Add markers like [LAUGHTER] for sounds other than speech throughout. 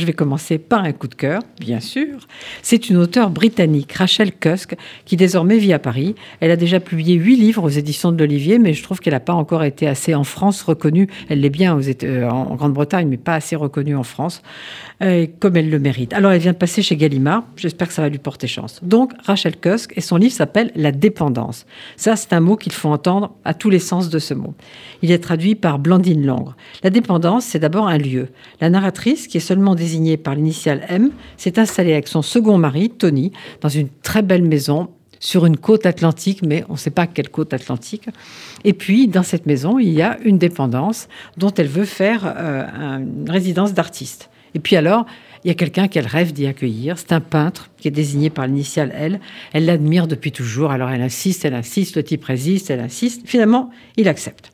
Je vais commencer par un coup de cœur, bien sûr. C'est une auteure britannique, Rachel Cusk, qui désormais vit à Paris. Elle a déjà publié huit livres aux éditions de l'Olivier, mais je trouve qu'elle n'a pas encore été assez en France reconnue. Elle l'est bien euh, en Grande-Bretagne, mais pas assez reconnue en France, euh, comme elle le mérite. Alors elle vient de passer chez Gallimard. J'espère que ça va lui porter chance. Donc Rachel Cusk, et son livre s'appelle La dépendance. Ça, c'est un mot qu'il faut entendre à tous les sens de ce mot. Il est traduit par Blandine Langre. La dépendance, c'est d'abord un lieu. La narratrice, qui est seulement désigné par l'initiale M, s'est installé avec son second mari, Tony, dans une très belle maison sur une côte atlantique, mais on ne sait pas quelle côte atlantique. Et puis, dans cette maison, il y a une dépendance dont elle veut faire euh, une résidence d'artiste. Et puis alors, il y a quelqu'un qu'elle rêve d'y accueillir. C'est un peintre qui est désigné par l'initiale L. Elle l'admire depuis toujours. Alors elle insiste, elle insiste, le type résiste, elle insiste. Finalement, il accepte.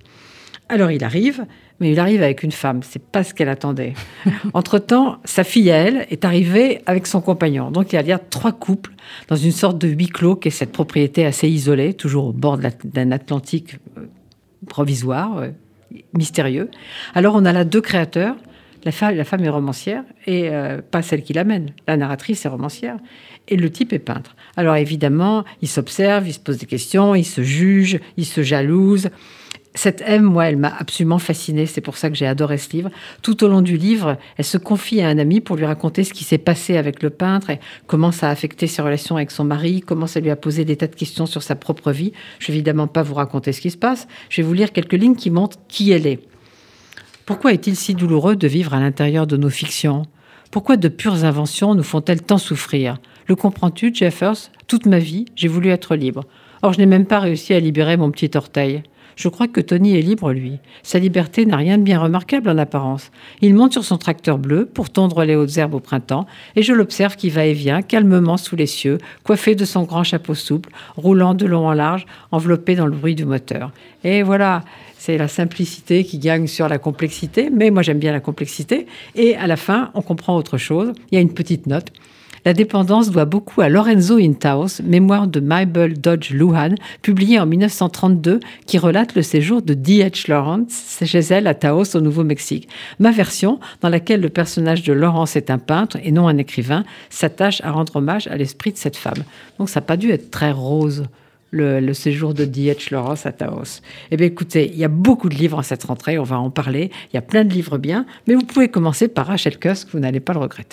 Alors il arrive, mais il arrive avec une femme. C'est pas ce qu'elle attendait. [LAUGHS] Entre-temps, sa fille à elle est arrivée avec son compagnon. Donc il y a trois couples dans une sorte de huis clos qui est cette propriété assez isolée, toujours au bord d'un Atlantique euh, provisoire, euh, mystérieux. Alors on a là deux créateurs. La femme, la femme est romancière et euh, pas celle qui l'amène. La narratrice est romancière et le type est peintre. Alors évidemment, il s'observe, il se pose des questions, il se juge, il se jalouse cette M, moi, elle m'a absolument fascinée. C'est pour ça que j'ai adoré ce livre. Tout au long du livre, elle se confie à un ami pour lui raconter ce qui s'est passé avec le peintre et comment ça a affecté ses relations avec son mari, comment ça lui a posé des tas de questions sur sa propre vie. Je vais évidemment pas vous raconter ce qui se passe. Je vais vous lire quelques lignes qui montrent qui elle est. Pourquoi est-il si douloureux de vivre à l'intérieur de nos fictions? Pourquoi de pures inventions nous font-elles tant souffrir? Le comprends-tu, Jeffers? Toute ma vie, j'ai voulu être libre. Or, je n'ai même pas réussi à libérer mon petit orteil. Je crois que Tony est libre, lui. Sa liberté n'a rien de bien remarquable en apparence. Il monte sur son tracteur bleu pour tondre les hautes herbes au printemps, et je l'observe qui va et vient calmement sous les cieux, coiffé de son grand chapeau souple, roulant de long en large, enveloppé dans le bruit du moteur. Et voilà, c'est la simplicité qui gagne sur la complexité, mais moi j'aime bien la complexité. Et à la fin, on comprend autre chose. Il y a une petite note. La dépendance doit beaucoup à Lorenzo Intaos, mémoire de Mabel Dodge Luhan, publié en 1932, qui relate le séjour de D.H. Lawrence chez elle à Taos, au Nouveau-Mexique. Ma version, dans laquelle le personnage de Lawrence est un peintre et non un écrivain, s'attache à rendre hommage à l'esprit de cette femme. Donc ça n'a pas dû être très rose. Le, séjour de D.H. Lawrence à Taos. Eh bien, écoutez, il y a beaucoup de livres en cette rentrée, on va en parler. Il y a plein de livres bien, mais vous pouvez commencer par Rachel Cusk, vous n'allez pas le regretter.